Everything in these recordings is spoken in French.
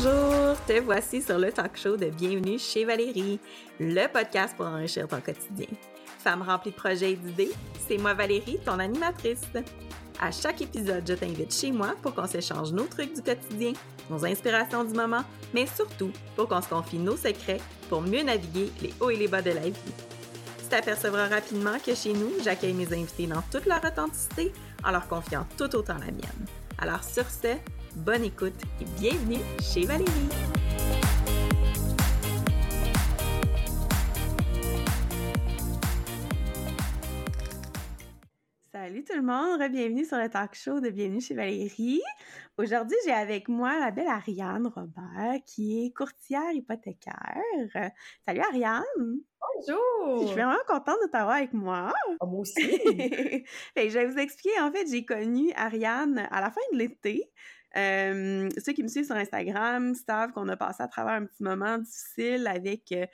Bonjour, te voici sur le talk show de Bienvenue chez Valérie, le podcast pour enrichir ton quotidien. Femme remplie de projets et d'idées, c'est moi Valérie, ton animatrice. À chaque épisode, je t'invite chez moi pour qu'on s'échange nos trucs du quotidien, nos inspirations du moment, mais surtout pour qu'on se confie nos secrets pour mieux naviguer les hauts et les bas de la vie. Tu t'apercevras rapidement que chez nous, j'accueille mes invités dans toute leur authenticité en leur confiant tout autant la mienne. Alors sur ce, bonne écoute et bienvenue chez Valérie. Salut tout le monde, bienvenue sur le talk show de Bienvenue chez Valérie. Aujourd'hui, j'ai avec moi la belle Ariane Robert, qui est courtière hypothécaire. Salut Ariane! Bonjour! Je suis vraiment contente de t'avoir avec moi. Ah, moi aussi! je vais vous expliquer, en fait, j'ai connu Ariane à la fin de l'été. Euh, ceux qui me suivent sur Instagram savent qu'on a passé à travers un petit moment difficile avec euh,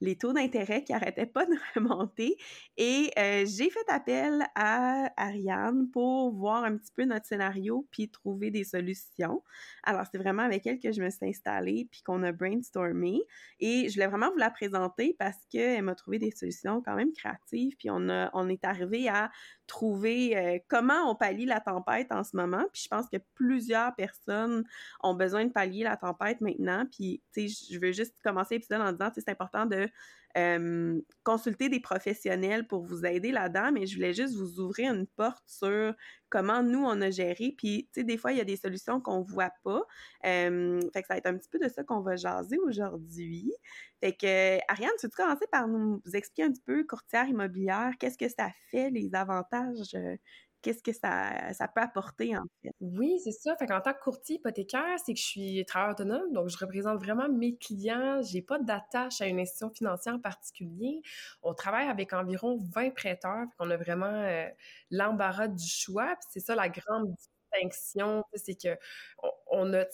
les taux d'intérêt qui arrêtaient pas de remonter. Et euh, j'ai fait appel à Ariane pour voir un petit peu notre scénario puis trouver des solutions. Alors, c'est vraiment avec elle que je me suis installée puis qu'on a brainstormé. Et je voulais vraiment vous la présenter parce qu'elle m'a trouvé des solutions quand même créatives. Puis on, a, on est arrivé à trouver euh, comment on pallie la tempête en ce moment. Puis je pense que plusieurs personnes ont besoin de pallier la tempête maintenant. Puis, tu sais, je veux juste commencer l'épisode en disant, c'est important de euh, consulter des professionnels pour vous aider là-dedans, mais je voulais juste vous ouvrir une porte sur comment nous, on a géré. Puis, tu sais, des fois, il y a des solutions qu'on voit pas. Euh, fait que ça va être un petit peu de ça qu'on va jaser aujourd'hui. Fait que, Ariane, tu veux commencer par nous expliquer un petit peu, courtière immobilière, qu'est-ce que ça fait, les avantages euh, qu'est-ce que ça, ça peut apporter en fait? Oui, c'est ça. Fait en tant que courtier hypothécaire, c'est que je suis travailleur autonome, donc je représente vraiment mes clients. J'ai pas d'attache à une institution financière en particulier. On travaille avec environ 20 prêteurs. Fait qu'on a vraiment euh, l'embarras du choix. c'est ça la grande distinction, c'est que on, a,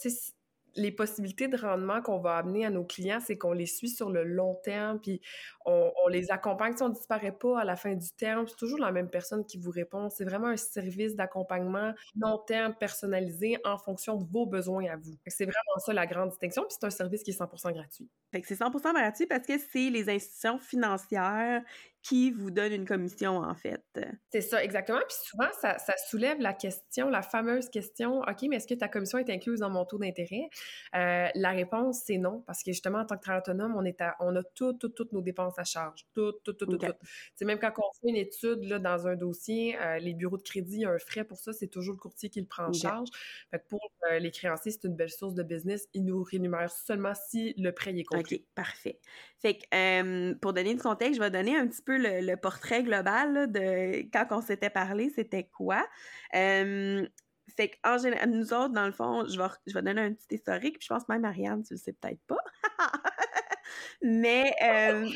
les possibilités de rendement qu'on va amener à nos clients, c'est qu'on les suit sur le long terme, puis on, les accompagne. Si on disparaît pas à la fin du terme, c'est toujours la même personne qui vous répond. C'est vraiment un service d'accompagnement long terme personnalisé en fonction de vos besoins à vous. C'est vraiment ça la grande distinction, puis c'est un service qui est 100% gratuit. C'est 100% gratuit parce que c'est les institutions financières qui vous donne une commission, en fait. C'est ça, exactement. Puis souvent, ça, soulève la question, la fameuse question, OK, mais est-ce que ta commission est incluse dans mon taux d'intérêt? Euh, la réponse, c'est non, parce que justement, en tant que travailleur autonome, on, est on a toutes, toutes, toutes nos dépenses à charge. Toutes, toutes, toutes, toutes. C'est même quand on fait une étude là, dans un dossier, euh, les bureaux de crédit, il y a un frais pour ça, c'est toujours le courtier qui le prend en charge. Fait que pour euh, les créanciers, c'est une belle source de business. Ils nous rémunèrent seulement si le prêt est compris. OK, parfait. Fait que, pour donner du contexte, je vais donner un petit peu le, portrait global de quand on s'était parlé, c'était quoi. Euh, fait qu'en général, nous autres, dans le fond, je vais, je vais donner un petit historique, puis je pense même Marianne, tu le sais peut-être pas. Mais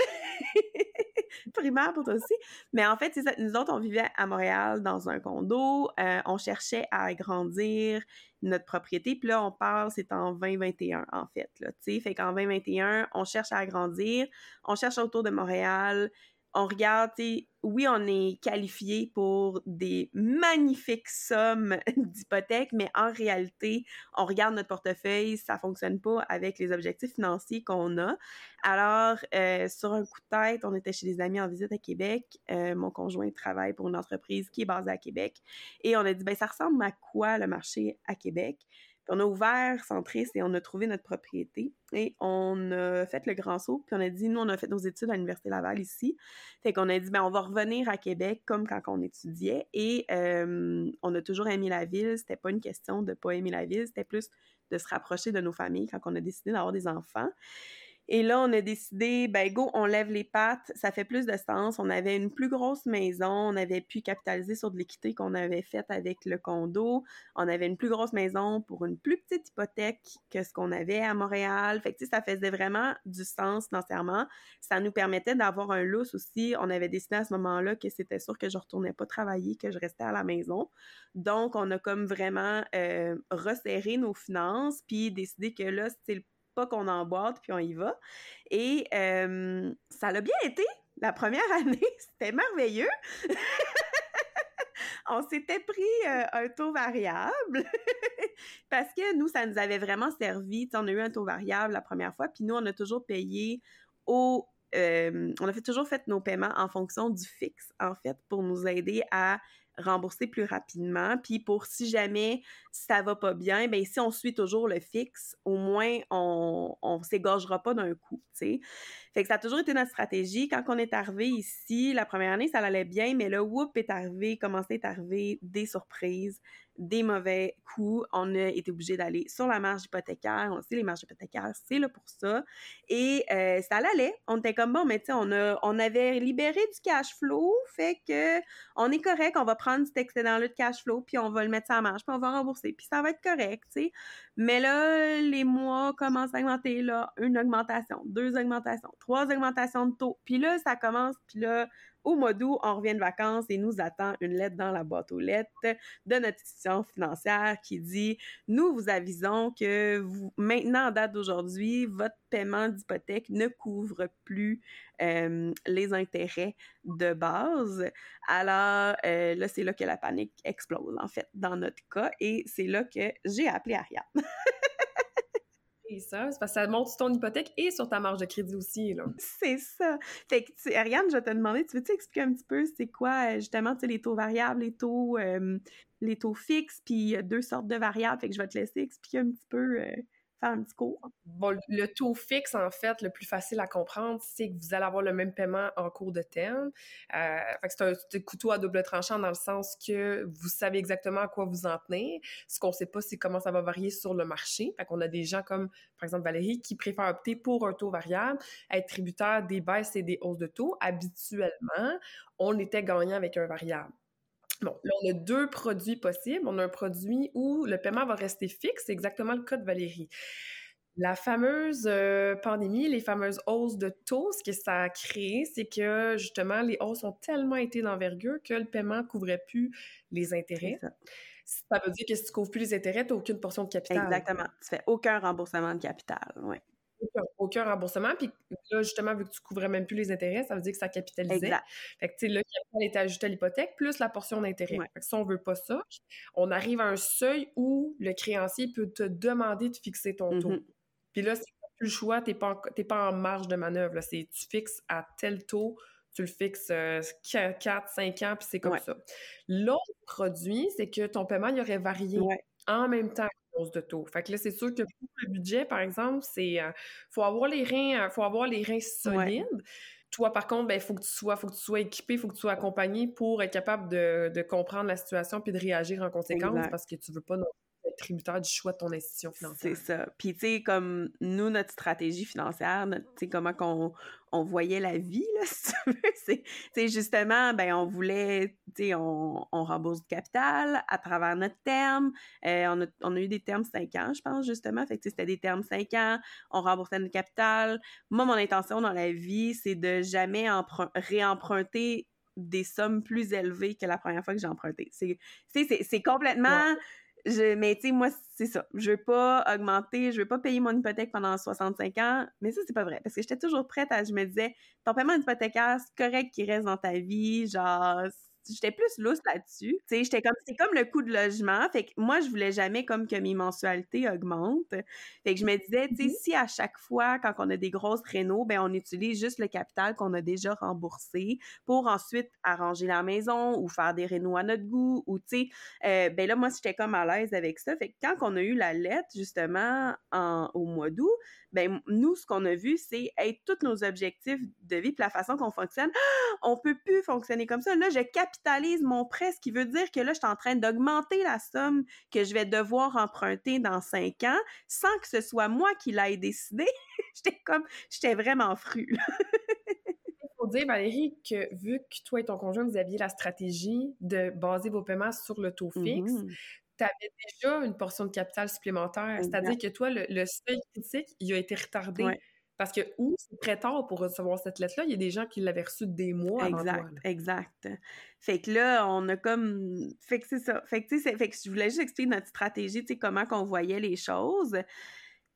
primaire pour toi aussi. Mais en fait, ça, nous autres, on vivait à Montréal dans un condo. Euh, on cherchait à agrandir notre propriété. Puis là, on parle, c'est en 2021, en fait. Là, fait qu'en 2021, on cherche à agrandir. On cherche autour de Montréal on regarde, oui, on est qualifié pour des magnifiques sommes d'hypothèques, mais en réalité, on regarde notre portefeuille, ça fonctionne pas avec les objectifs financiers qu'on a. Alors, euh, sur un coup de tête, on était chez des amis en visite à Québec. Euh, mon conjoint travaille pour une entreprise qui est basée à Québec. Et on a dit, ben, ça ressemble à quoi le marché à Québec? On a ouvert Centris et on a trouvé notre propriété. Et on a fait le grand saut, puis on a dit, nous, on a fait nos études à l'Université Laval ici. Fait qu'on a dit, ben, on va revenir à Québec comme quand on étudiait. Et euh, on a toujours aimé la ville. C'était pas une question de pas aimer la ville, c'était plus de se rapprocher de nos familles quand on a décidé d'avoir des enfants. Et là, on a décidé, ben go, on lève les pattes, ça fait plus de sens. On avait une plus grosse maison, on avait pu capitaliser sur de l'équité qu'on avait faite avec le condo. On avait une plus grosse maison pour une plus petite hypothèque que ce qu'on avait à Montréal. Fait que, ça faisait vraiment du sens financièrement. Ça nous permettait d'avoir un lousse aussi. On avait décidé à ce moment-là que c'était sûr que je retournais pas travailler, que je restais à la maison. Donc, on a comme vraiment euh, resserré nos finances, puis décidé que là, c'était le qu'on emboîte, puis on y va. Et euh, ça l'a bien été. La première année, c'était merveilleux. on s'était pris euh, un taux variable parce que nous, ça nous avait vraiment servi. on a eu un taux variable la première fois, puis nous, on a toujours payé au... Euh, on a toujours fait nos paiements en fonction du fixe, en fait, pour nous aider à rembourser plus rapidement. Puis pour si jamais ça va pas bien, ben si on suit toujours le fixe, au moins on, on s'égorgera pas d'un coup, tu. Fait que ça a toujours été notre stratégie. Quand on est arrivé ici, la première année, ça allait bien, mais le whoop est arrivé, commençait à arriver des surprises, des mauvais coups. On a été obligé d'aller sur la marge hypothécaire. On sait, les marges hypothécaires, c'est là pour ça. Et euh, ça allait. On était comme, bon, mais tu sais, on, on avait libéré du cash flow, fait que on est correct, on va prendre cet excédent-là de cash flow, puis on va le mettre sur la marge, puis on va rembourser, puis ça va être correct, tu sais. Mais là, les mois commencent à augmenter, là, une augmentation, deux augmentations, trois augmentations de taux. Puis là, ça commence, puis là, au mois d'août, on revient de vacances et nous attend une lettre dans la boîte aux lettres de notre institution financière qui dit Nous vous avisons que vous, maintenant, en date d'aujourd'hui, votre paiement d'hypothèque ne couvre plus euh, les intérêts de base. Alors euh, là, c'est là que la panique explose, en fait, dans notre cas. Et c'est là que j'ai appelé Ariane. Et ça, c'est parce que ça monte sur ton hypothèque et sur ta marge de crédit aussi. C'est ça. Fait que, Ariane, je vais te demander, tu veux-tu expliquer un petit peu c'est quoi, euh, justement, les taux variables, les taux, les taux fixes, puis deux sortes de variables, fait que je vais te laisser expliquer un petit peu faire un petit cours. Bon, le taux fixe, en fait, le plus facile à comprendre, c'est que vous allez avoir le même paiement en cours de terme. Euh, c'est un, couteau à double tranchant dans le sens que vous savez exactement à quoi vous en tenir. Ce qu'on ne sait pas, c'est comment ça va varier sur le marché. Fait qu'on a des gens comme, par exemple, Valérie, qui préfèrent opter pour un taux variable, être tributaire des baisses et des hausses de taux. Habituellement, on était gagnant avec un variable. Bon, là, on a deux produits possibles. On a un produit où le paiement va rester fixe. C'est exactement le cas de Valérie. La fameuse euh, pandémie, les fameuses hausses de taux, ce que ça a créé, c'est que justement, les hausses ont tellement été d'envergure que le paiement ne couvrait plus les intérêts. Ça. ça. veut dire que si tu ne couvres plus les intérêts, tu n'as aucune portion de capital. Exactement. Tu fais aucun remboursement de capital. Oui aucun, remboursement. Puis là, justement, vu que tu couvrais même plus les intérêts, ça veut dire que ça capitalisait. Exact. Fait que, tu sais, le capital était ajouté à l'hypothèque plus la portion d'intérêt. Fait que si on veut pas ça, on arrive à un seuil où le créancier peut te demander de fixer ton taux. Mm-hmm. Puis là, c'est plus le choix, t'es pas, pas en marge de manœuvre. C'est tu fixes à tel taux, tu le fixes 4, 5 ans, puis c'est comme ça. L'autre produit, c'est que ton paiement, il aurait varié en même temps de taux. Fait que là, c'est sûr que pour le budget, par exemple, c'est euh, faut avoir les reins, euh, faut avoir les reins solides. Toi, par contre, il ben, faut que tu sois, faut que tu sois équipé, il faut que tu sois accompagné pour être capable de, comprendre la situation puis de réagir en conséquence parce que tu veux pas non tributaire du choix de ton institution financière. C'est ça. Puis, tu sais, comme nous, notre stratégie financière, tu sais, comment qu'on on voyait la vie, là, si tu veux, c'est justement, ben on voulait, tu sais, on, on, rembourse du capital à travers notre terme. Euh, on, a, on, a, eu des termes 5 ans, je pense, justement. Fait que c'était des termes 5 ans, on remboursait notre capital. Moi, mon intention dans la vie, c'est de jamais réemprunter des sommes plus élevées que la première fois que j'ai emprunté. C'est complètement mais tu sais, moi, c'est ça. Je veux pas augmenter, je veux pas payer mon hypothèque pendant 65 ans. Mais ça, c'est pas vrai. Parce que j'étais toujours prête à, je me disais, ton paiement hypothécaire, c'est correct qu'il reste dans ta vie. Genre, j'étais plus lousse là-dessus. Tu sais, j'étais comme, c'est comme le coût de logement. Fait que moi, je voulais jamais comme que mes mensualités augmentent. Fait que je me disais, tu sais, mm-hmm. si à chaque fois, quand on a des grosses rénaux, ben, on utilise juste le capital qu'on a déjà remboursé pour ensuite arranger la maison ou faire des rénaux à notre goût ou, tu sais, euh, ben là, moi, j'étais comme à l'aise avec ça. Fait que quand on a eu la lettre, justement, en, au mois d'août, ben nous, ce qu'on a vu, c'est être tous nos objectifs de vie, puis la façon qu'on fonctionne, on peut plus fonctionner comme ça. Là, je capitalise mon prêt, ce qui veut dire que là, je suis en train d'augmenter la somme que je vais devoir emprunter dans cinq ans, sans que ce soit moi qui l'aille décidé. j'étais comme, j'étais vraiment fru. Il faut dire, Valérie, que vu que toi et ton conjoint, vous aviez la stratégie de baser vos paiements sur le taux fixe, mmh tu avais déjà une portion de capital supplémentaire. C'est-à-dire que toi, le, seuil critique, il a été retardé. Parce que où c'est très tard pour recevoir cette lettre-là, il y a des gens qui l'avaient reçue des mois avant Exact, exact. Fait que là, on a comme... Fait que c'est ça. Fait que, tu sais, fait que je voulais juste expliquer notre stratégie, tu sais, comment qu'on voyait les choses.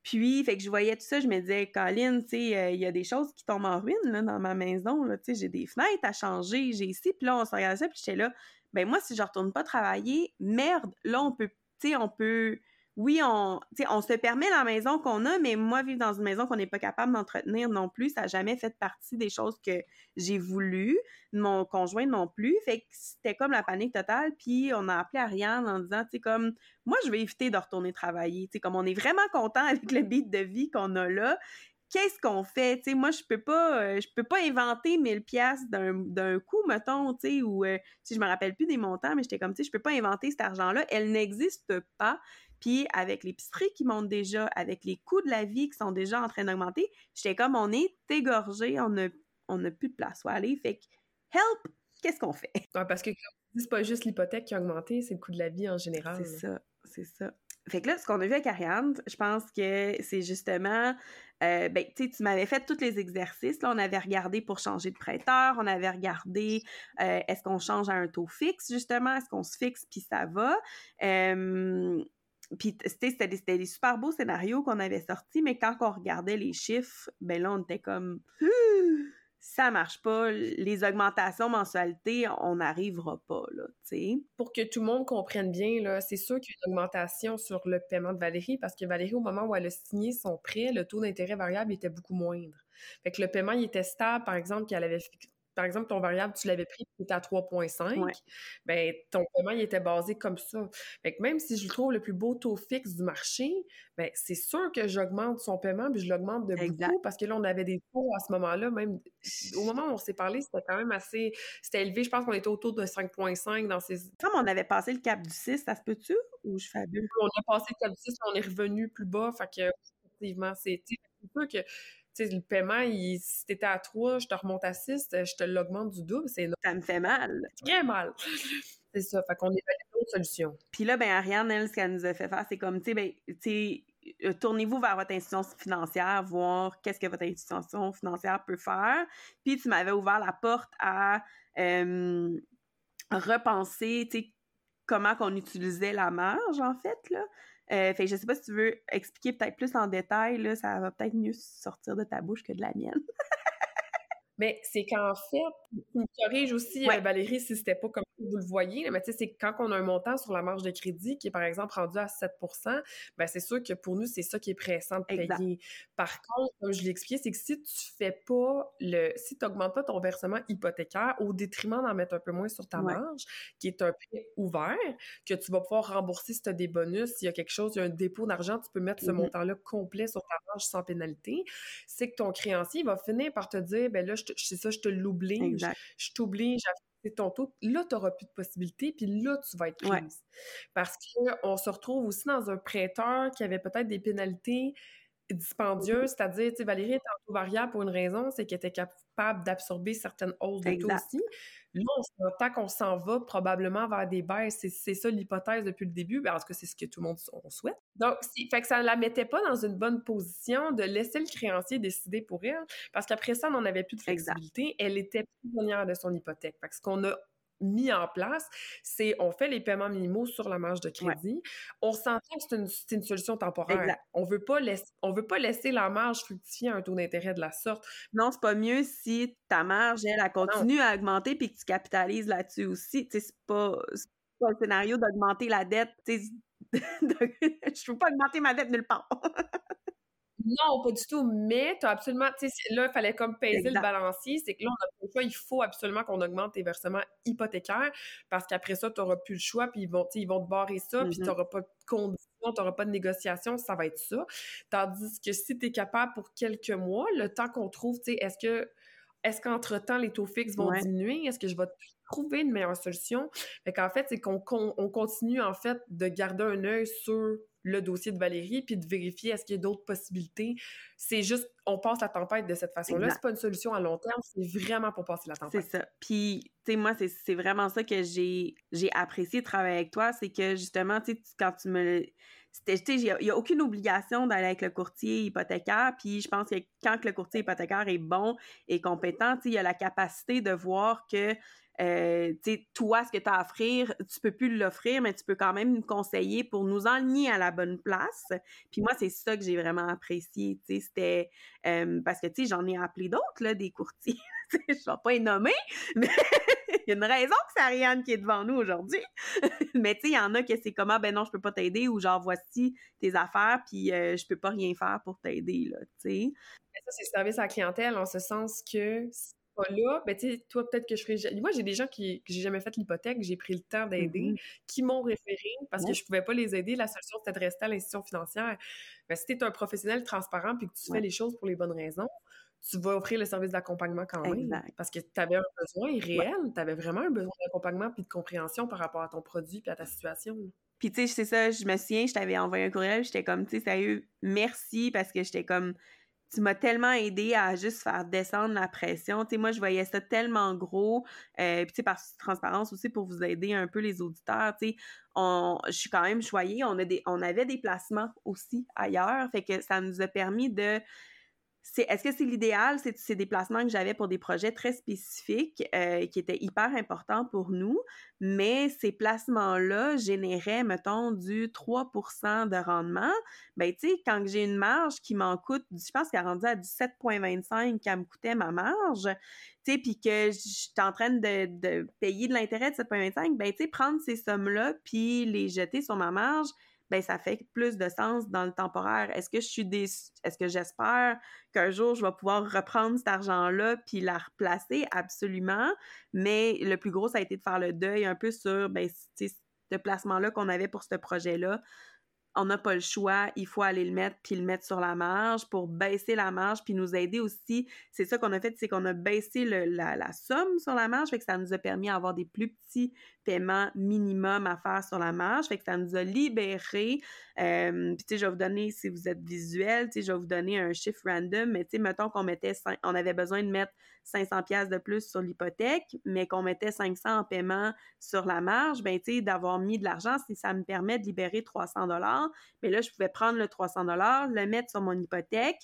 Puis, fait que je voyais tout ça, je me disais, Colin, tu sais, euh, il y a des choses qui tombent en ruine là, dans ma maison. Tu sais, j'ai des fenêtres à changer, j'ai ici. Puis là, on se regardait ça, puis j'étais là, ben moi, si je retourne pas travailler, merde, là, on peut, tu sais, on oui, on, se permet la maison qu'on a, mais moi, vivre dans une maison qu'on n'est pas capable d'entretenir non plus, ça n'a jamais fait partie des choses que j'ai voulu. Mon conjoint non plus. Fait c'était comme la panique totale. Puis on a appelé Ariane en disant, tu sais, comme, moi, je vais éviter de retourner travailler. Tu sais, comme on est vraiment content avec le beat de vie qu'on a là qu'est-ce qu'on fait? Moi, je peux pas, euh, je peux pas inventer 1000 pièces d'un coup, mettons, tu sais, ou euh, si je me rappelle plus des montants, mais j'étais comme, tu sais, je peux pas inventer cet argent-là. Elle n'existe pas. Puis avec l'épicerie qui monte déjà, avec les coûts de la vie qui sont déjà en train d'augmenter, j'étais comme on est égorgé, on n'a on a plus de place où aller. Fait que help, qu'est-ce qu'on fait? parce que c'est pas juste l'hypothèque qui a augmenté, c'est le coût de la vie en général. C'est ça, c'est ça. Fait que là, ce qu'on a vu avec Ariane, je pense que c'est justement, euh, ben, tu sais, tu m'avais fait tous les exercices. Là, on avait regardé pour changer de prêteur, on avait regardé euh, est-ce qu'on change à un taux fixe, justement, est-ce qu'on se fixe puis ça va. Puis c'était des, des, super beaux scénarios qu'on avait sortis, mais quand on regardait les chiffres, ben là, on était comme ça marche pas, les augmentations mensualité, on n'arrivera pas, là. Pour que tout le monde comprenne bien, là, c'est sûr qu'il y a une augmentation sur le paiement de Valérie, parce que Valérie, au moment où elle a signé son prêt, le taux d'intérêt variable était beaucoup moindre. Fait que le paiement, était stable, par exemple, qu'elle avait par exemple, ton variable, tu l'avais pris, tu à 3,5, ben, ton paiement, il était basé comme ça. Fait que même si je le trouve le plus beau taux fixe du marché, ben, c'est sûr que j'augmente son paiement, puis je l'augmente de beaucoup, parce que là, on avait des taux à ce moment-là, même au moment où on s'est parlé, c'était quand même assez, c'était élevé. Je pense qu'on était autour de 5,5 dans ces... Comme on avait passé le cap du 6, ça se peut-tu? Ou je fabule? On a passé le cap du 6, on est revenu plus bas, fait que, effectivement, c'est sûr que sais, le paiement, il, si t'étais à 3, je te remonte à 6, euh, je te l'augmente du double. C'est Ça me fait mal. Très mal. c'est ça. Fait qu'on évalue d'autres solutions. Puis là, ben Ariane, elle, ce qu'elle nous a fait faire, c'est comme, tu sais, ben, tu sais, euh, tournez-vous vers votre institution financière, voir qu'est-ce que votre institution financière peut faire. Puis tu m'avais ouvert la porte à euh, repenser, tu sais, comment qu'on utilisait la marge, en fait, là. Euh, fait je sais pas si tu veux expliquer peut-être plus en détail, là, ça va peut-être mieux sortir de ta bouche que de la mienne. Mais c'est qu'en fait, tu me corriges aussi, euh, Valérie, si c'était pas comme vous le voyez, mais tu sais, c'est quand on a un montant sur la marge de crédit qui est par exemple rendu à 7% ben c'est sûr que pour nous, c'est ça qui est pressant de payer. Par contre, comme je l'ai expliqué, c'est que si tu fais pas le, si tu n'augmentes pas ton versement hypothécaire au détriment d'en mettre un peu moins sur ta marge, qui est un prêt ouvert, que tu vas pouvoir rembourser si tu as des bonus, s'il y a quelque chose, il y a un dépôt d'argent, tu peux mettre ce mm-hmm. montant-là complet sur ta marge sans pénalité, c'est que ton créancier va finir par te dire, ben là, c'est ça, je te l'oblige, je t'oblige à faire ton taux. Là, tu n'auras plus de possibilités, puis là, tu vas être prise. Parce qu'on se retrouve aussi dans un prêteur qui avait peut-être des pénalités dispendieuses, c'est-à-dire, tu sais, Valérie est en taux variable pour une raison, c'est qu'elle était capable d'absorber certaines hausses de taux aussi. Là, on tant qu'on s'en va probablement vers des baisses. C'est ça l'hypothèse depuis le début. Ben, en tout cas, c'est ce que tout le monde souhaite. Donc, fait que ça ne la mettait pas dans une bonne position de laisser le créancier décider pour elle, parce qu'après ça, on n'en avait plus de flexibilité. Elle était prisonnière de son hypothèque. Fait que ce qu'on a mis en place, c'est on fait les paiements minimaux sur la marge de crédit. On s'entend que c'est une, une, solution temporaire. On veut pas laisser, on veut pas laisser la marge fructifier un taux d'intérêt de la sorte. Non, c'est pas mieux si ta marge, elle, elle continue à augmenter puis que tu capitalises là-dessus aussi. Tu sais, c'est pas, pas un scénario d'augmenter la dette. Tu sais, je veux pas augmenter ma dette nulle part. Non, pas du tout. Mais tu as absolument, tu sais, là, il fallait comme peser le balancier. C'est que là, on a le choix. Il faut absolument qu'on augmente tes versements hypothécaires parce qu'après ça, tu n'auras plus le choix. Puis ils vont, ils vont te barrer ça. Puis tu n'auras mm-hmm. pas de conditions, tu n'auras pas de négociation. Ça va être ça. Tandis que si tu es capable pour quelques mois, le temps qu'on trouve, tu sais, est-ce que est-ce qu'entre-temps, les taux fixes vont diminuer? Est-ce que je vais trouver une meilleure solution? Fait qu'en fait, c'est qu'on on continue, en fait, de garder un œil sur le dossier de Valérie, puis de vérifier est-ce qu'il y a d'autres possibilités. C'est juste, on passe la tempête de cette façon-là. C'est pas une solution à long terme, c'est vraiment pour passer la tempête. C'est ça. Puis, tu sais, moi, c'est vraiment ça que j'ai apprécié de travailler avec toi, c'est que justement, tu sais, quand tu me il n'y a, aucune obligation d'aller avec le courtier hypothécaire. Puis je pense que quand le courtier hypothécaire est bon et compétent, il y a la capacité de voir que euh, tu sais, toi, ce que tu as à offrir, tu peux plus l'offrir, mais tu peux quand même nous conseiller pour nous enligner à la bonne place. Puis moi, c'est ça que j'ai vraiment apprécié, tu sais, c'était... Euh, parce que, tu sais, j'en ai appelé d'autres, des courtiers. je ne vais pas les nommer, mais il y a une raison que c'est Ariane qui est devant nous aujourd'hui. mais tu sais, il y en a que c'est comment, ben non, je peux pas t'aider, ou genre, voici tes affaires, puis euh, je peux pas rien faire pour t'aider, là, tu sais. Ça, c'est service à la clientèle, en ce sens que pas là, ben tu sais, toi, peut-être que je ferais... Moi, j'ai des gens qui, que j'ai jamais fait l'hypothèque, j'ai pris le temps d'aider, mmh qui m'ont référé parce que je pouvais pas les aider. La solution, c'était de rester à l'institution financière. Mais ben, si tu es un professionnel transparent puis que tu fais les choses pour les bonnes raisons, tu vas offrir le service d'accompagnement quand même. Parce que tu avais un besoin réel, tu avais vraiment un besoin d'accompagnement puis de compréhension par rapport à ton produit puis à ta situation. Puis tu sais, c'est ça, je me souviens, je t'avais envoyé un courriel, j'étais comme, tu sais, sérieux, merci parce que j'étais comme tu m'as tellement aidé à juste faire descendre la pression. Tu sais, moi, je voyais ça tellement gros. Euh, puis, tu sais, par transparence aussi pour vous aider un peu les auditeurs. Tu sais, je suis quand même choyée. On, a des, on avait des placements aussi ailleurs. Fait que ça nous a permis de est-ce que c'est l'idéal? C'est ces déplacements que j'avais pour des projets très spécifiques euh, qui étaient hyper importants pour nous, mais ces placements-là généraient, mettons, du 3% de rendement. Ben, tu sais, quand j'ai une marge qui m'en coûte, je pense qu'elle a rendu à 17,25 qu'elle me coûtait ma marge, tu sais, puis que je suis en train de, de payer de l'intérêt de 7,25, ben, tu sais, prendre ces sommes-là puis les jeter sur ma marge, ben ça fait plus de sens dans le temporaire. Est-ce que je suis des est-ce que j'espère qu'un jour je vais pouvoir reprendre cet argent-là puis la replacer? Absolument, mais le plus gros ça a été de faire le deuil un peu sur ben ce placement-là qu'on avait pour ce projet-là. On n'a pas le choix, il faut aller le mettre puis le mettre sur la marge pour baisser la marge puis nous aider aussi. C'est ça qu'on a fait, c'est qu'on a baissé la, somme sur la marge, fait que ça nous a permis d'avoir des plus petits paiements minimum à faire sur la marge, fait que ça nous a libéré. Euh, puis tu sais, je vais vous donner, si vous êtes visuel, tu sais, je vais vous donner un chiffre random, mais tu sais, mettons qu'on mettait, on avait besoin de mettre 500 pièces de plus sur l'hypothèque, mais qu'on mettait 500 en paiement sur la marge, ben tu sais, d'avoir mis de l'argent, si ça me permet de libérer 300 dollars, mais là, je pouvais prendre le 300 dollars, le mettre sur mon hypothèque,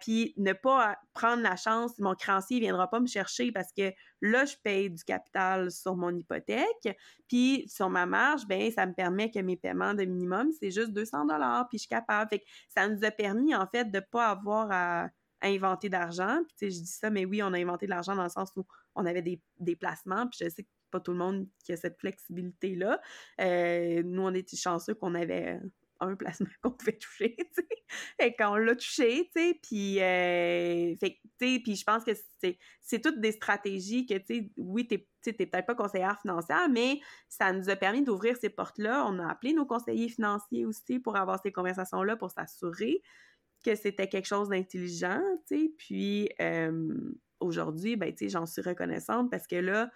puis ne pas prendre la chance, mon créancier ne viendra pas me chercher parce que là, je paye du capital sur mon hypothèque, puis sur ma marge, ben ça me permet que mes paiements de minimum, c'est juste 200 dollars, puis je suis capable. Fait que ça nous a permis, en fait, de ne pas avoir à inventer d'argent. Puis, tu sais, je dis ça, mais oui, on a inventé de l'argent dans le sens où on avait des, des placements. Puis, je sais que pas tout le monde qui a cette flexibilité-là. Euh, nous, on était chanceux qu'on avait un placement qu'on pouvait toucher, tu sais. Et qu'on l'a touché, tu sais. Puis, euh, fait, puis je pense que c'est, c'est toutes des stratégies que, tu sais, oui, t'es, t'es peut-être pas conseillère financière, mais ça nous a permis d'ouvrir ces portes-là. On a appelé nos conseillers financiers aussi pour avoir ces conversations-là, pour s'assurer que c'était quelque chose d'intelligent, tu sais. Puis aujourd'hui, ben, tu sais, j'en suis reconnaissante parce que là,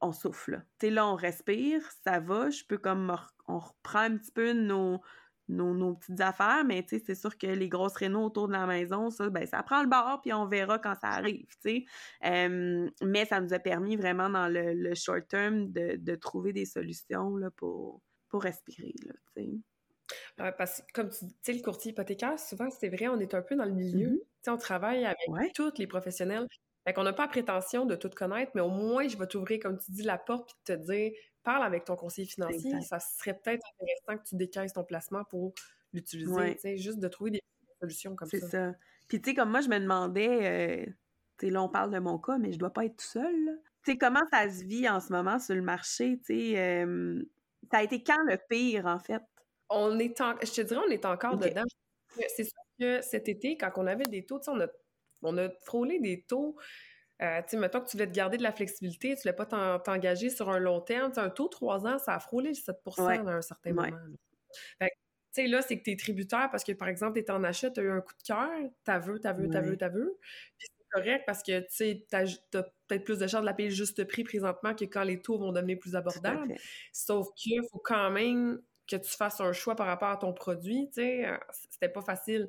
on souffle. Tu sais, là, on respire, ça va, je peux comme, on reprend un petit peu nos, nos, petites affaires, mais tu sais, c'est sûr que les grosses rénaux autour de la maison, ça, ben, ça prend le bord, puis on verra quand ça arrive, tu sais. mais ça nous a permis vraiment dans le, short term de, de, trouver des solutions, là, pour, pour respirer, là, tu sais parce que, comme tu sais, le courtier hypothécaire, souvent, c'est vrai, on est un peu dans le milieu. Mm-hmm. On travaille avec tous les professionnels. Fait qu'on n'a pas la prétention de tout connaître, mais au moins, je vais t'ouvrir, comme tu dis, la porte puis te dire, parle avec ton conseiller financier. Ça serait peut-être intéressant que tu décaisses ton placement pour l'utiliser. Tu sais, juste de trouver des solutions comme ça. C'est ça. Puis, tu sais, comme moi, je me demandais, euh, tu sais, là, on parle de mon cas, mais je dois pas être tout seul. Tu sais, comment ça se vit en ce moment sur le marché? Tu sais, ça a été quand le pire, en fait? on est en, je te dirais, on est encore dedans. C'est sûr que cet été, quand on avait des taux, on a, on a frôlé des taux. Euh, tu sais, mettons que tu voulais te garder de la flexibilité, tu ne voulais pas t'engager sur un long terme. un taux de 3 ans, ça a frôlé 7% à un certain moment. tu sais, là, c'est que tu es tributaire parce que, par exemple, tu es en achat, tu as eu un coup de cœur, tu veux, tu veux, tu veux, tu veux. Puis c'est correct parce que, tu sais, tu as, peut-être plus de chances de la payer juste prix présentement que quand les taux vont devenir plus abordables. Sauf qu'il faut quand même que tu fasses un choix par rapport à ton produit, tu sais, euh, c'était pas facile.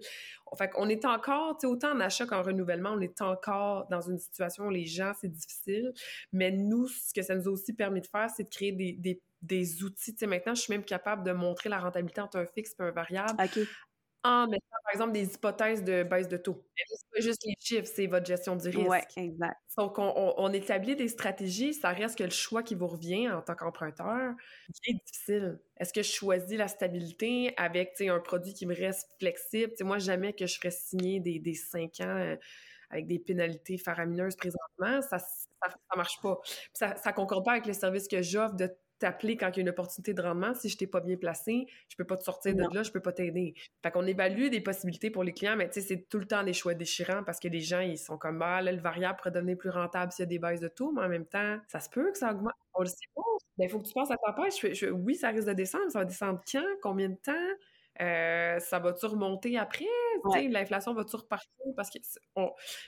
Fait qu'on est encore, tu sais, autant en achat qu'en renouvellement, on est encore dans une situation où les gens, c'est difficile. Mais nous, ce que ça nous a aussi permis de faire, c'est de créer des, des, outils. Tu sais, maintenant, je suis même capable de montrer la rentabilité entre un fixe et un variable. En mettant, par exemple, des hypothèses de baisse de taux. C'est pas juste les chiffres, c'est votre gestion du risque. Oui, exact. Donc, on, on, établit des stratégies, ça reste que le choix qui vous revient en tant qu'emprunteur est difficile. Est-ce que je choisis la stabilité avec un produit qui me reste flexible? moi, jamais que je ferais signer des, des 5 ans euh, avec des pénalités faramineuses présentement, ça, ça, marche pas. ça, ça concorde pas avec les services que j'offre de t'appeler quand il y a une opportunité de rendement. Si je t'ai pas bien placé, je peux pas te sortir de là, je peux pas t'aider. Fait qu'on évalue des possibilités pour les clients, mais tu sais, c'est tout le temps des choix déchirants parce que les gens, ils sont comme, ah, là, le variable pourrait devenir plus rentable s'il y a des baisses de taux, mais en même temps, ça se peut que ça augmente. On le sait pas. Mais il faut que tu penses à ta page. oui, ça risque de descendre. Ça va descendre quand? Combien de temps? Euh, ça va-tu remonter après? L'inflation va-tu repartir? Parce que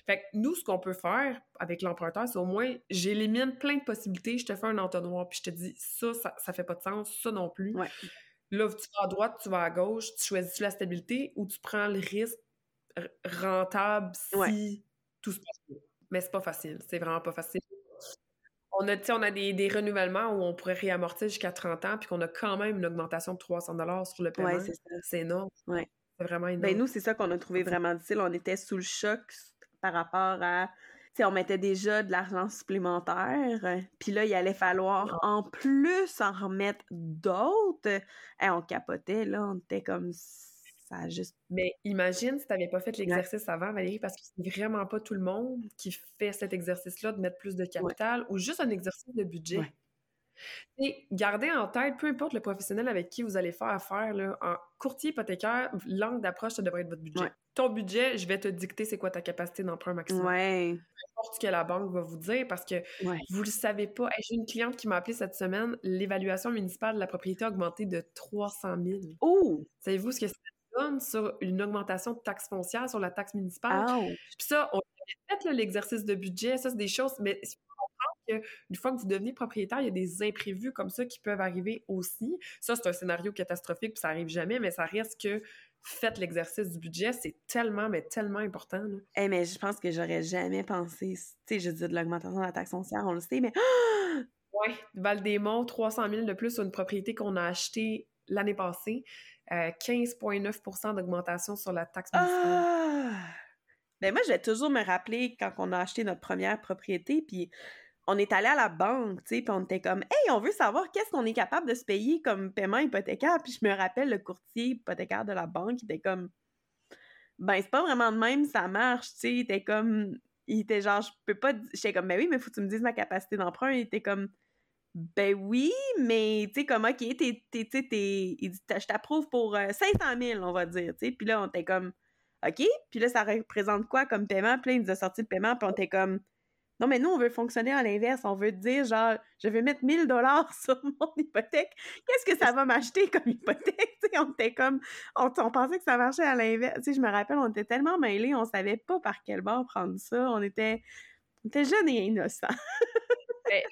fait nous, ce qu'on peut faire avec l'emprunteur, c'est au moins j'élimine plein de possibilités, je te fais un entonnoir, puis je te dis ça, ça, ça fait pas de sens, ça non plus. Là, tu vas à droite, tu vas à gauche, tu choisis la stabilité ou tu prends le risque rentable si tout se passe bien. Mais c'est pas facile, c'est vraiment pas facile on a, on a des, des, renouvellements où on pourrait réamortir jusqu'à 30 ans, puis qu'on a quand même une augmentation de 300 sur le paiement. c'est énorme. Ouais. C'est vraiment ben, énorme. nous, c'est ça qu'on a trouvé vraiment difficile. On était sous le choc par rapport à... sais, on mettait déjà de l'argent supplémentaire, puis là, il allait falloir ah. en plus en remettre d'autres. Et on capotait, là, on était comme juste. Mais imagine si tu n'avais pas fait l'exercice avant, Valérie, parce que c'est vraiment pas tout le monde qui fait cet exercice-là de mettre plus de capital ou juste un exercice de budget. Et gardez en tête, peu importe le professionnel avec qui vous allez faire affaire, là, en courtier hypothécaire, l'angle d'approche, ça devrait être votre budget. Ton budget, je vais te dicter c'est quoi ta capacité d'emprunt maximum. Ouais. Peu importe ce que la banque va vous dire, parce que vous le savez pas. J'ai une cliente qui m'a appelé cette semaine, l'évaluation municipale de la propriété a augmenté de 300 000. Oh! Savez-vous ce que c'est? Sur une augmentation de taxes foncières sur la taxe municipale. Puis ça, on fait l'exercice de budget, ça, c'est des choses, mais qu'une fois que vous devenez propriétaire, il y a des imprévus comme ça qui peuvent arriver aussi. Ça, c'est un scénario catastrophique, puis ça arrive jamais, mais ça reste que faites l'exercice du budget, c'est tellement, mais tellement important. Eh, mais je pense que j'aurais jamais pensé, tu sais, je dis de l'augmentation de la taxe foncière, on le sait, mais... Oui, Val-des-Monts, 300 000 de plus sur une propriété qu'on a achetée l'année passée. 15,9% d'augmentation sur la taxe municipale. Ah! Ben moi, je vais toujours me rappeler quand on a acheté notre première propriété, puis on est allé à la banque, tu sais, puis on était comme, hey, on veut savoir qu'est-ce qu'on est capable de se payer comme paiement hypothécaire. Puis je me rappelle, le courtier hypothécaire de la banque, il était comme, ben, c'est pas vraiment de même, ça marche, tu sais, il était comme, il était genre, je peux pas, j'étais comme, ben oui, mais faut que tu me dises ma capacité d'emprunt. Il était comme, ben oui, mais tu sais, comme, OK, t'es, t'es, t'es, il dit, je t'approuve pour 500 euh, 000, on va dire. Puis là, on était comme, OK, puis là, ça représente quoi comme paiement? Puis là, il nous a sorti le paiement, puis on était comme, non, mais nous, on veut fonctionner à l'inverse. On veut dire, genre, je vais mettre 1000 dollars sur mon hypothèque. Qu'est-ce que ça va m'acheter comme hypothèque? on était comme, on, pensait que ça marchait à l'inverse. Je me rappelle, on était tellement mêlés, on savait pas par quel bord prendre ça. On était, on était jeunes et innocents. Ben,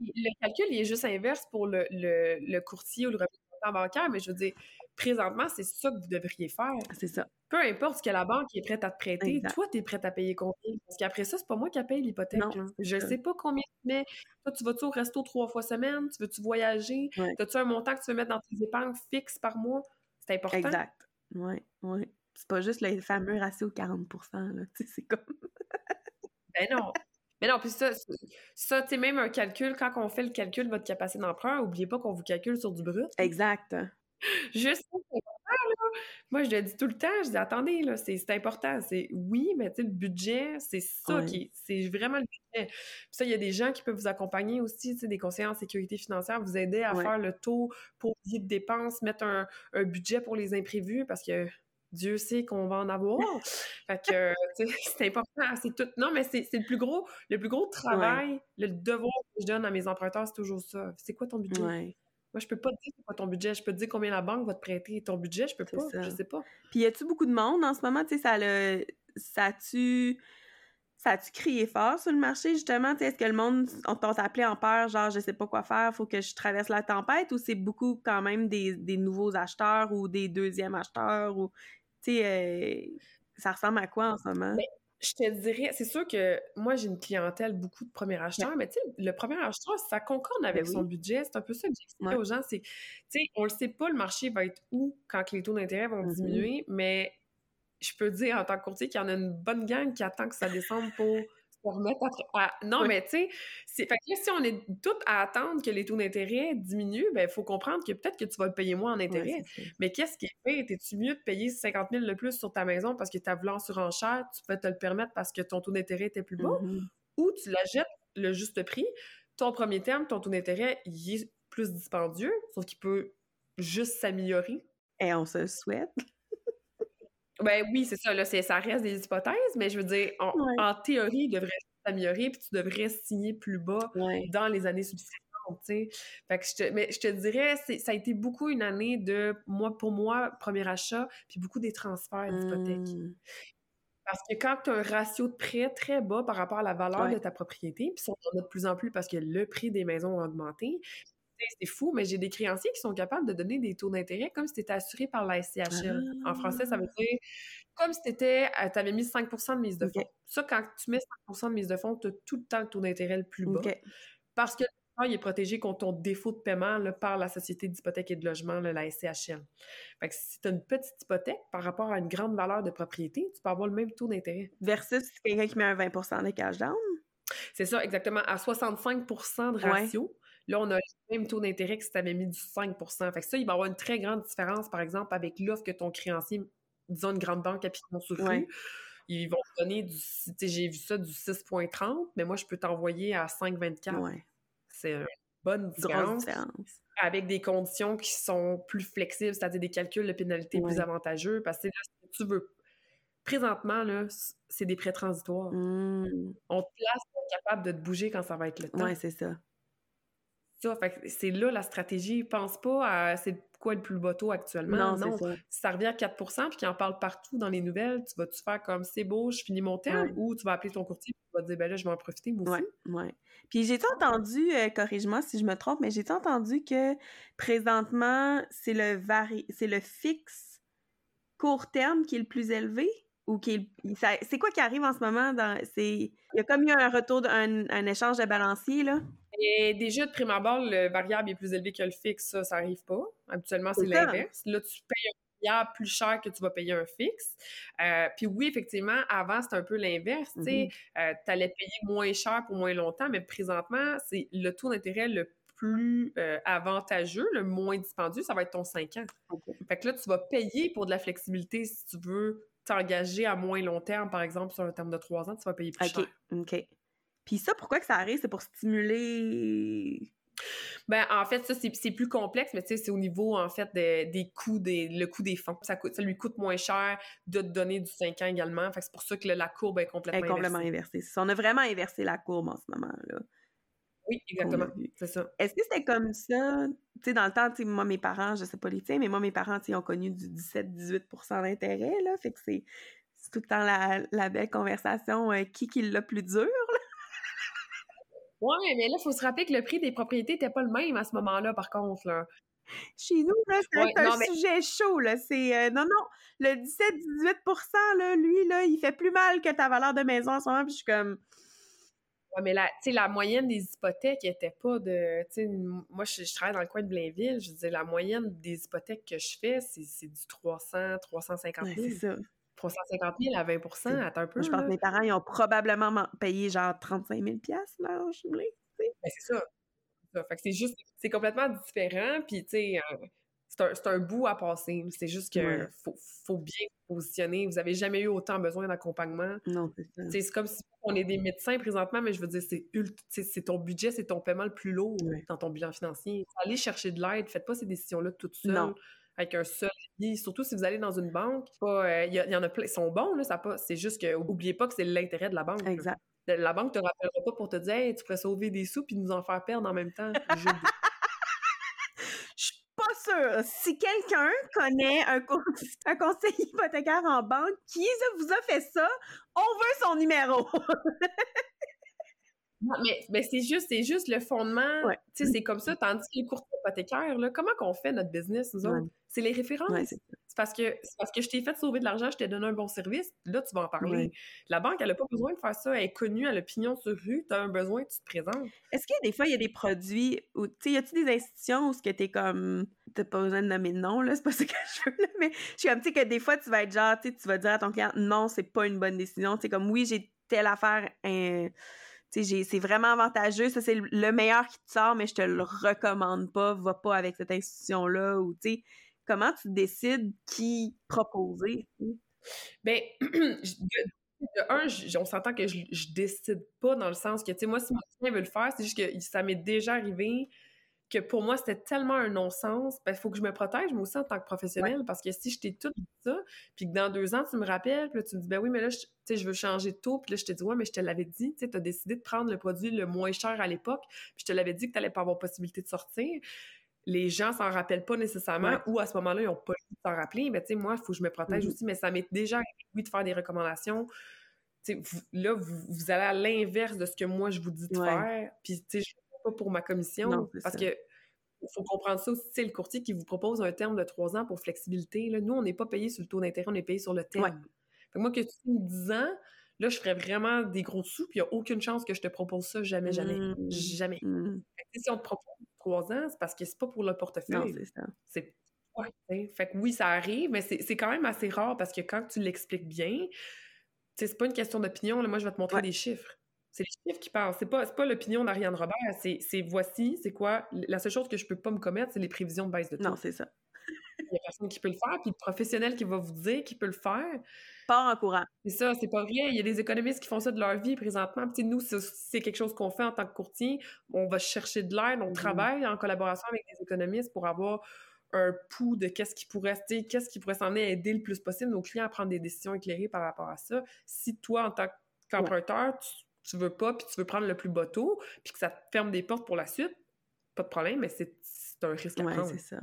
le calcul il est juste inverse pour le, le, courtier ou le représentant bancaire, mais je veux dire, présentement, c'est ça que vous devriez faire. C'est ça. Peu importe ce que la banque est prête à te prêter, toi, tu es prête à payer combien? Parce qu'après ça, c'est pas moi qui paye l'hypothèque. Je sais pas combien tu mets. Toi, tu vas-tu au resto trois fois semaine? Tu veux-tu voyager? As-tu un montant que tu veux mettre dans tes épargnes fixes par mois? C'est important. Exact. Oui, oui. C'est pas juste le fameux ratio 40% là. C'est comme. ben non. Mais non, puis ça, ça tu sais, même un calcul, quand on fait le calcul de votre capacité d'emprunt, n'oubliez pas qu'on vous calcule sur du brut. Exact. Juste Moi, je le dis tout le temps, je dis attendez, là, c'est important. C'est oui, mais tu sais, le budget, c'est ça qui c'est vraiment le budget. Puis ça, il y a des gens qui peuvent vous accompagner aussi, tu sais, des conseillers en sécurité financière, vous aider à faire le taux pour de dépenses, mettre un, un budget pour les imprévus parce que Dieu sait qu'on va en avoir. fait que c'est important. C'est tout. Non, mais c'est le plus gros, le plus gros travail, le devoir que je donne à mes emprunteurs, c'est toujours ça. C'est quoi ton budget? Moi, je peux pas te dire c'est quoi ton budget. Je peux te dire combien la banque va te prêter. Ton budget, je peux pas. Je sais pas. Puis y a-tu beaucoup de monde en ce moment? Tu sais, ça le. Ça tu ça a-tu crié fort sur le marché, justement? Est-ce que le monde, on t'a appelé en peur, genre, je sais pas quoi faire, faut que je traverse la tempête, ou c'est beaucoup quand même des, des, nouveaux acheteurs ou des deuxièmes acheteurs, ou, tu sais, euh, ça ressemble à quoi en ce moment? Ben, Je te dirais, c'est sûr que moi, j'ai une clientèle beaucoup de premiers acheteurs, mais tu sais, le premier acheteur, ça concorde avec Ben son oui. budget. C'est un peu ça que j'expliquais Ouais. aux gens. C'est, tu sais, on le sait pas, le marché va être où quand les taux d'intérêt vont Mhm. diminuer, mais je peux dire en tant que courtier qu'il y en a une bonne gang qui attend que ça descende pour se remettre à... à- Non, Oui. mais tu sais, c'est... Fait que là, si on est toutes à attendre que les taux d'intérêt diminuent, ben il faut comprendre que peut-être que tu vas le payer moins en intérêt. Mais qu'est-ce qui est fait? T'es-tu mieux de payer 50 000 de plus sur ta maison parce que tu as voulu en surenchère, tu peux te le permettre parce que ton taux d'intérêt était plus bas, Mhm. ou tu l'achètes le juste prix, ton premier terme, ton taux d'intérêt, il est plus dispendieux, sauf qu'il peut juste s'améliorer? Et on se le souhaite. Ben oui, c'est ça, là, c'est, ça reste des hypothèses, mais je veux dire, en, Ouais. en théorie, il devrait s'améliorer, puis tu devrais signer plus bas Ouais. dans les années subséquentes, tu sais. Fait que je te, mais je te dirais, c'est, ça a été beaucoup une année de, moi, pour moi, premier achat, puis beaucoup des transferts d'hypothèques. Mm. Parce que quand tu as un ratio de prêt très bas par rapport à la valeur Ouais. de ta propriété, puis ça, en a de plus en plus parce que le prix des maisons a augmenté, c'est fou, mais j'ai des créanciers qui sont capables de donner des taux d'intérêt comme si tu étais assuré par la SCHL. En français, ça veut dire comme si tu avais mis 5% de mise de fonds. Ça, quand tu mets 5% de mise de fonds, tu as tout le temps le taux d'intérêt le plus bas. Parce que il est protégé contre ton défaut de paiement là, par la Société d'hypothèque et de logement, là, la SCHL. Fait que si tu as une petite hypothèque par rapport à une grande valeur de propriété, tu peux avoir le même taux d'intérêt. Versus quelqu'un qui met un 20% de cash down? C'est ça, exactement. À 65% de Ouais. Là, on a le même taux d'intérêt que si tu avais mis du 5% Fait que ça, il va y avoir une très grande différence, par exemple, avec l'offre que ton créancier, disons une grande banque à Piton sur Ouais. ils vont te donner du, j'ai vu ça, du 6,30, mais moi, je peux t'envoyer à 5,24. Ouais. C'est une bonne différence. différence. avec des conditions qui sont plus flexibles, c'est-à-dire des calculs de pénalité plus Ouais. avantageux. Parce que là, si tu veux. Présentement, là, c'est des prêts transitoires. Mm. On te place pour être capable de te bouger quand ça va être le temps. Ouais, c'est ça. Ça, c'est là la stratégie. Pense pas à c'est quoi le plus bas taux actuellement. Non, c'est ça. Si ça revient à 4 puis qu'il en parle partout dans les nouvelles, tu vas-tu faire comme c'est beau, je finis mon terme, Ouais. ou tu vas appeler ton courtier et tu vas te dire ben là, je vais en profiter moi aussi. Ouais, ouais. Puis j'ai entendu, euh, corrige-moi si je me trompe, mais j'ai entendu que présentement, c'est le vari... c'est le fixe court terme qui est le plus élevé ou qui c'est quoi qui arrive en ce moment dans c'est il y a comme eu un retour d'un un échange de balancier là? Et déjà, de prime abord, le variable est plus élevé que le fixe, ça, ça arrive pas. Habituellement, c'est ça. l'inverse. Là, tu payes un variable plus cher que tu vas payer un fixe. Euh, puis oui, effectivement, avant, c'était un peu l'inverse. Tu Mm-hmm. tu allais payer moins cher pour moins longtemps, mais présentement, c'est le taux d'intérêt le plus euh, avantageux, le moins dispendieux, ça va être ton 5 ans. OK. Fait que là, tu vas payer pour de la flexibilité si tu veux t'engager à moins long terme, par exemple, sur un terme de 3 ans, tu vas payer plus cher. OK. Puis ça pourquoi que ça arrive? C'est pour stimuler Ben, en fait, ça, c'est plus complexe, mais tu sais, c'est au niveau, en fait, de- des coûts, des, le coût des fonds. Ça, coûte, ça lui coûte moins cher de te donner du 5 ans également. Fait que c'est pour ça que la courbe est complètement, est complètement inversée. On a vraiment inversé la courbe en ce moment là. Oui, exactement. C'est ça. Est-ce que c'était comme ça? Tu sais, dans le temps, tu sais, moi, mes parents, je sais pas les tiens, mais moi, mes parents, tu sais, ont connu du 17-18% d'intérêt, là. Fait que c'est c'est tout le temps la, la belle conversation, euh, qui qui l'a plus dur? Ouais, mais là, il faut se rappeler que le prix des propriétés n'était pas le même à ce moment-là, par contre. Là. Chez nous, là, c'est Ouais, un mais- sujet chaud, là. C'est, euh, non, non, le 17-18 là, lui, là, il fait plus mal que ta valeur de maison en ce moment, puis je suis comme... Ouais, mais la, tu sais, la moyenne des hypothèques n'était pas de. Moi, je, je travaille dans le coin de Blainville. Je dire, la moyenne des hypothèques que je fais, c'est c'est du 300, 350 Ouais, 000. c'est ça. 350 000 à 20% attends un peu. Je pense que mes parents, ils ont probablement payé genre 35 000 là, blée. Ben, c'est ça. Fait que c'est juste, c'est complètement différent. Puis, tu sais, euh, c'est un, un bout à passer. C'est juste que Ouais. faut, faut bien positionner. Vous n'avez jamais eu autant besoin d'accompagnement. Non, c'est C'est comme si on est des médecins présentement, mais je veux dire, c'est c'est ton budget, c'est ton paiement le plus lourd Ouais. dans ton bilan financier. Allez chercher de l'aide. Faites pas ces décisions-là toute seule. Avec un seul avis. Surtout si vous allez dans une banque. euh, Il y, en a plein. Ils sont bons, là. Ça pas, c'est juste que, oubliez pas que c'est l'intérêt de la banque. Exact. La- La banque te rappellera pas pour te dire hey, tu pourrais sauver des sous puis nous en faire perdre en même temps. Je- suis pas sûre. Si quelqu'un connaît un, co- un conseiller hypothécaire en banque qui vous a fait ça, on veut son numéro. Non, mais, mais c'est juste, c'est juste le fondement. Ouais. Tu sais, c'est comme ça. Tandis que les courtiers hypothécaires, là, comment qu'on fait notre business, nous autres? C'est les références. Ouais, c'est ça. c'est parce que parce que je t'ai fait sauver de l'argent, je t'ai donné un bon service, là, tu vas en parler. La banque, elle n'a pas besoin de faire ça, elle est connue, elle a pignon sur rue, tu as un besoin, tu te présentes. Est-ce que des fois, il y a des produits ou, tu sais, y a-tu des institutions où ce que t'es comme, t'as pas besoin de nommer de nom, là, c'est pas ce que je veux, là, mais je suis comme, tu sais, que des fois, tu vas être genre, tu tu vas dire à ton client, non, c'est pas une bonne décision, tu comme, oui, j'ai telle affaire, hein, c'est vraiment avantageux, ça c'est le meilleur qui te sort, mais je te le recommande pas, va pas avec cette institution-là, ou tu sais, comment tu décides qui proposer? Bien, de, un, on s'entend que je, je, décide pas dans le sens que, tu sais, moi, si mon client veut le faire, c'est juste que ça m'est déjà arrivé que pour moi, c'était tellement un non-sens. Ben, il faut que je me protège, moi aussi, en tant que professionnelle, parce que si je t'ai tout dit ça, puis que dans deux ans, tu me rappelles, puis là, tu me dis, ben oui, mais là, je, je veux changer de taux, puis là, je te dis, ouais, mais je te l'avais dit, tu as décidé de prendre le produit le moins cher à l'époque, puis je te l'avais dit que tu n'allais pas avoir possibilité de sortir. Les gens s'en rappellent pas nécessairement, ou à ce moment-là, ils n'ont pas le s'en rappeler. Mais tu sais, moi, il faut que je me protège mm-hmm. aussi, mais ça m'est déjà arrivé, de faire des recommandations. Vous, là, vous, allez à l'inverse de ce que moi, je vous dis de faire, puis tu sais, je pour ma commission. parce que il faut comprendre ça aussi, c'est le courtier qui vous propose un terme de trois ans pour flexibilité. Là. Nous, on n'est pas payé sur le taux d'intérêt, on est payé sur le terme. moi, que tu me 10 ans, là, je ferais vraiment des gros sous, puis il n'y a aucune chance que je te propose ça, jamais, jamais. Mmh. Jamais. Mmh. si on te propose trois ans, c'est parce que c'est pas pour le portefeuille. Non, c'est ça. C'est fait que oui, ça arrive, mais c'est quand même assez rare parce que quand tu l'expliques bien, c'est pas une question d'opinion. Moi, je vais te montrer des chiffres. C'est les chiffres qui parlent. C'est pas, pas l'opinion d'Ariane Robert. C'est, voici, c'est quoi? La seule chose que je peux pas me commettre, c'est les prévisions de baisse de taux. Non, c'est ça. Il y a personne qui peut le faire, puis le professionnel qui va vous dire qu'il peut le faire. Pas en courant. C'est ça, c'est pas vrai. Il y a des économistes qui font ça de leur vie présentement. Puis nous, c'est quelque chose qu'on fait en tant que courtier. On va chercher de l'aide, on mmh travaille en collaboration avec des économistes pour avoir un pouls de qu'est-ce qui pourrait qu'est-ce qui pourrait s'en aider le plus possible nos clients à prendre des décisions éclairées par rapport à ça. Si toi, en tant qu'emprunteur, tu tu veux pas, puis tu veux prendre le plus bas taux, puis que ça te ferme des portes pour la suite, pas de problème, mais c'est un risque à ouais, c'est ça.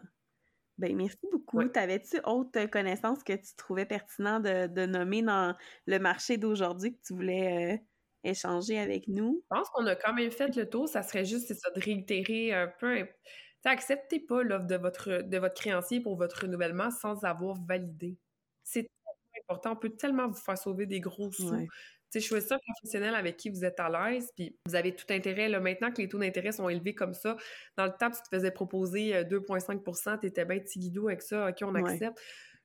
Ben, merci beaucoup. T'avais-tu autre connaissance que tu trouvais pertinent de, nommer dans le marché d'aujourd'hui que tu voulais euh, échanger avec nous? Je pense qu'on a quand même fait le tour. Ça serait juste, ça, de réitérer un peu. Acceptez pas l'offre de votre, de votre créancier pour votre renouvellement sans avoir validé. C'est important. On peut tellement vous faire sauver des gros sous sais, choisir un professionnel avec qui vous êtes à l'aise, puis vous avez tout intérêt. Là, maintenant que les taux d'intérêt sont élevés comme ça, dans le temps, tu te faisais proposer 2,5 tu étais bien guidou avec ça, OK, on accepte.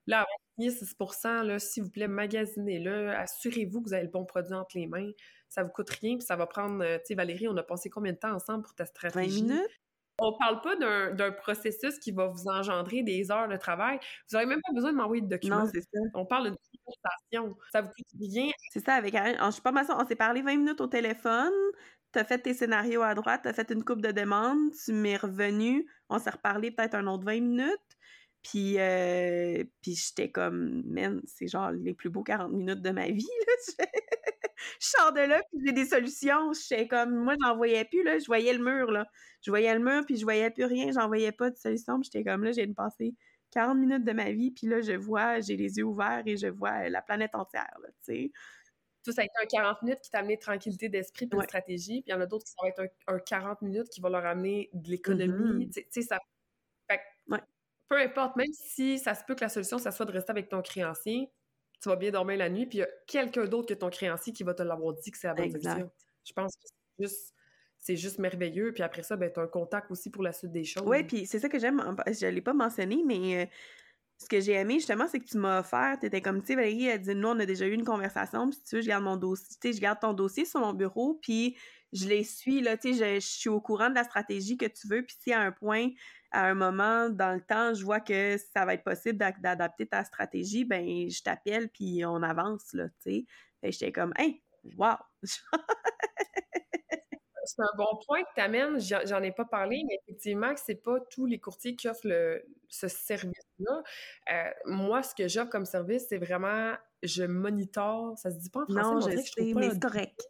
Là, avant de 6 là, s'il vous plaît, magasinez-le. Assurez-vous que vous avez le bon produit entre les mains. Ça vous coûte rien, puis ça va prendre... Euh, tu sais, Valérie, on a passé combien de temps ensemble pour ta stratégie? 20 minutes? On parle pas d'un processus qui va vous engendrer des heures de travail. Vous n'aurez même pas besoin de m'envoyer de documents. Non, c'est ça. On parle d'une consultation. Ça vous coûte rien. C'est ça, avec Je suis pas mal On s'est parlé 20 minutes au téléphone. Tu as fait tes scénarios à droite, tu as fait une coupe de demandes, tu m'es revenu, on s'est reparlé peut-être un autre 20 minutes. Puis, euh, puis j'étais comme, man, c'est genre les plus beaux 40 minutes de ma vie. Là. je sors de là, puis j'ai des solutions. J'étais comme, moi, j'en voyais plus, là. Je voyais le mur, là. Je voyais le mur, puis je voyais plus rien. J'en voyais pas de solution. J'étais comme, là, j'ai passé 40 minutes de ma vie, puis là, je vois, j'ai les yeux ouverts et je vois la planète entière, là, tu sais. Tout ça a été un 40 minutes qui t'a amené tranquillité d'esprit puis une stratégie, puis il y en a d'autres qui vont être un, 40 minutes qui vont leur amener de l'économie. Mm-hmm. Tu sais, ça... Peu importe, même si ça se peut que la solution, ça soit de rester avec ton créancier, tu vas bien dormir la nuit, puis il y a quelqu'un d'autre que ton créancier qui va te l'avoir dit que c'est la bonne solution. Je pense que c'est juste c'est juste merveilleux. Puis après ça, ben, tu as un contact aussi pour la suite des choses. Oui, puis c'est ça que j'aime. Je ne l'ai pas mentionné, mais euh, ce que j'ai aimé, justement, c'est que tu m'as offert. Tu étais comme, tu sais, Valérie, elle dit, nous, on a déjà eu une conversation. Puis si tu veux, je garde mon dossier. Tu sais, je garde ton dossier sur mon bureau. Puis je les suis, là. Tu sais, je, suis au courant de la stratégie que tu veux. Puis si à un point, à un moment dans le temps, je vois que ça va être possible d'adapter ta stratégie, ben je t'appelle puis on avance, là, tu sais. j'étais comme, hey, wow! c'est un bon point que tu amènes. J'en ai pas parlé, mais effectivement, que c'est pas tous les courtiers qui offrent ce service-là. Euh, moi, ce que j'offre comme service, c'est vraiment je monitore. Ça se dit pas en français, non, je sais, mais c'est correct.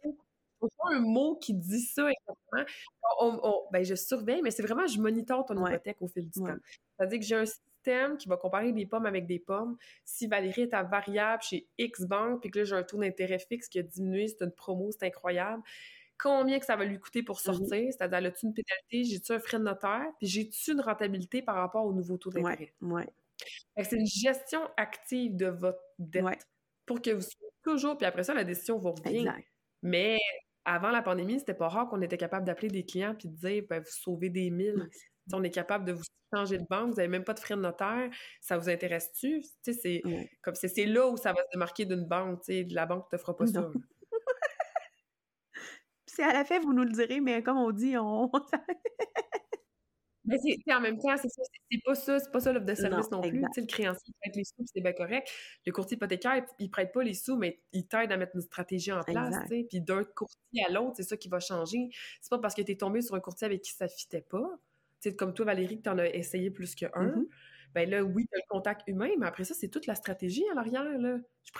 Il faut un mot qui dit ça exactement. ben, je surveille, mais c'est vraiment je monitore ton hypothèque au fil du temps. C'est-à-dire que j'ai un système qui va comparer des pommes avec des pommes. Si Valérie est à variable chez X banque, puis que là, j'ai un taux d'intérêt fixe qui a diminué, c'est une promo, c'est incroyable combien que ça va lui coûter pour mmh sortir, c'est-à-dire, as-tu une pénalité, j'ai-tu un frais de notaire, puis j'ai-tu une rentabilité par rapport au nouveau taux d'intérêt? Ouais, C'est une gestion active de votre dette pour que vous soyez toujours, puis après ça, la décision vous revient. Mais avant la pandémie, c'était pas rare qu'on était capable d'appeler des clients puis de dire ben, vous sauvez des mille. on est capable de vous changer de banque, vous n'avez même pas de frais de notaire, ça vous intéresse-tu? C'est comme c'est là où ça va se démarquer d'une banque. La banque ne te fera pas ça. c'est à la fin, vous nous le direz, mais comme on dit, on. Mais c'est, en même temps, c'est c'est pas ça, c'est pas ça l'offre de service non, plus. le créancier prête les sous, c'est bien correct. Le courtier hypothécaire, il prête pas les sous, mais il t'aide à mettre une stratégie en place. Puis d'un courtier à l'autre, c'est ça qui va changer. C'est pas parce que tu es tombé sur un courtier avec qui ça fitait pas. sais comme toi, Valérie, que tu en as essayé plus qu'un. Mm Ben là, oui, tu as le contact humain, mais après ça, c'est toute la stratégie à l'arrière. Là. Je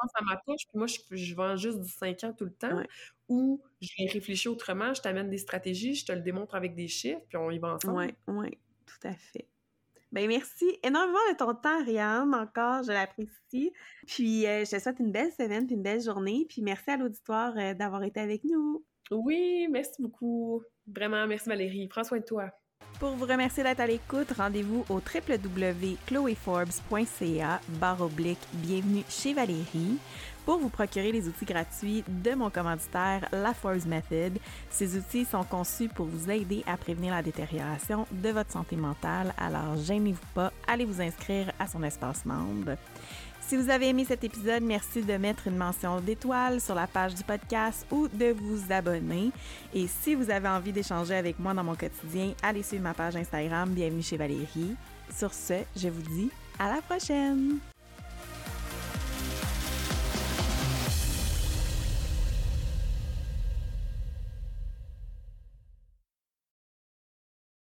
pense à ma poche, puis moi, je, vends juste du 5 ans tout le temps. Ou je vais réfléchir autrement, je t'amène des stratégies, je te le démontre avec des chiffres, puis on y va ensemble. Oui, oui, tout à fait. Ben merci énormément de ton temps, Rianne, encore, je l'apprécie. Puis euh, je te souhaite une belle semaine, puis une belle journée, puis merci à l'auditoire euh, d'avoir été avec nous. Oui, merci beaucoup. Vraiment, merci Valérie. Prends soin de toi. Pour vous remercier d'être à l'écoute, rendez-vous au www.chloeforbes.ca barre oblique Bienvenue chez Valérie pour vous procurer les outils gratuits de mon commanditaire, la Forbes Method. Ces outils sont conçus pour vous aider à prévenir la détérioration de votre santé mentale, alors gênez-vous pas, allez vous inscrire à son espace membre. Si vous avez aimé cet épisode, merci de mettre une mention d'étoile sur la page du podcast ou de vous abonner. Et si vous avez envie d'échanger avec moi dans mon quotidien, allez suivre ma page Instagram Bienvenue chez Valérie. Sur ce, je vous dis à la prochaine!